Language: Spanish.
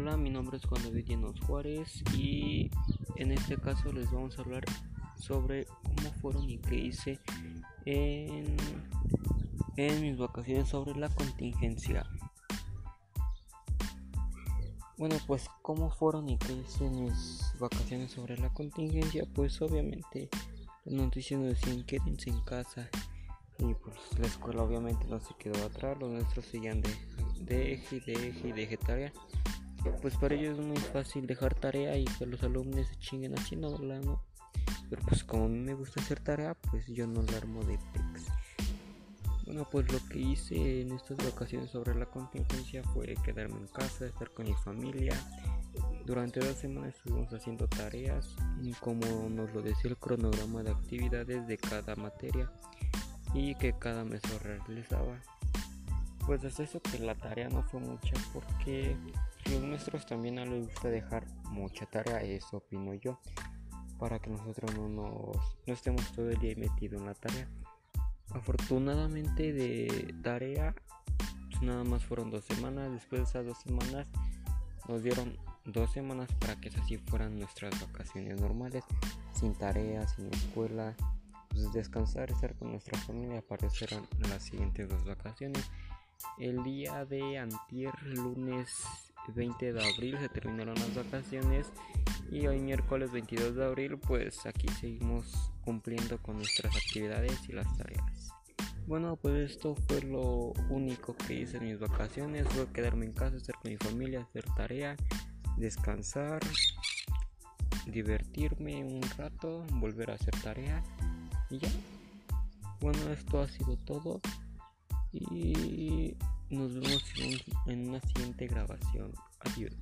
Hola, mi nombre es Juan David Llenos Juárez y en este caso les vamos a hablar sobre cómo fueron y qué hice en, mis vacaciones sobre la contingencia. Bueno, pues cómo fueron y qué hice en mis vacaciones sobre la contingencia, pues obviamente las noticias nos decían quédense en casa y pues la escuela obviamente no se quedó atrás, los nuestros seguían de, de eje y de eje y de eje tarea pues para ellos es muy fácil dejar tarea y que los alumnos se chinguen haciéndola, ¿no? Pero pues como a mí me gusta hacer tarea, pues yo no la armo de pex. Bueno, pues lo que hice en estas vacaciones sobre la contingencia fue quedarme en casa, estar con mi familia. Durante dos semanas estuvimos haciendo tareas, como nos lo decía el cronograma de actividades de cada materia y que cada mes lo realizaba. Pues hasta eso que la tarea no fue mucha porque maestros también les gusta dejar mucha tarea, eso opino yo, para que nosotros no, nos, no estemos todo el día metidos en la tarea. Afortunadamente de tarea, pues nada más fueron dos semanas, después de esas dos semanas nos dieron dos semanas para que esas sí fueran nuestras vacaciones normales, sin tareas, sin escuela, pues descansar, estar con nuestra familia, para serán las siguientes dos vacaciones. El día de antier, lunes 20 de abril se terminaron las vacaciones y hoy miércoles 22 de abril pues aquí seguimos cumpliendo con nuestras actividades y las tareas. Bueno pues esto fue lo único que hice en mis vacaciones, fue quedarme en casa, estar con mi familia, hacer tarea, descansar, divertirme un rato, volver a hacer tarea y ya. Bueno esto ha sido todo y nos vemos en una siguiente grabación. Adiós.